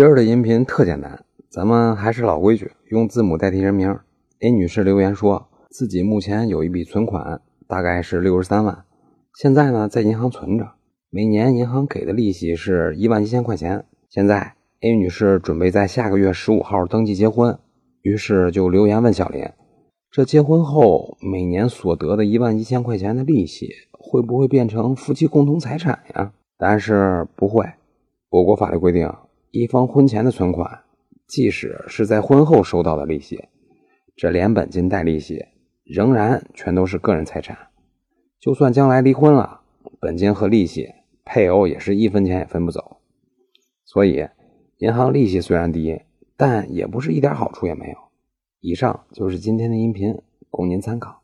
今儿的音频特简单，咱们还是老规矩，用字母代替人名。A 女士留言说自己目前有一笔存款，大概是六十三万，现在呢在银行存着，每年银行给的利息是一万一千块钱。现在 A 女士准备在下个月十五号登记结婚，于是就留言问小林：这结婚后每年所得的一万一千块钱的利息，会不会变成夫妻共同财产呀？答案是不会。我国法律规定。一方婚前的存款，即使是在婚后收到的利息，这连本金带利息，仍然全都是个人财产。就算将来离婚了，本金和利息，配偶也是一分钱也分不走。所以，银行利息虽然低，但也不是一点好处也没有。以上就是今天的音频，供您参考。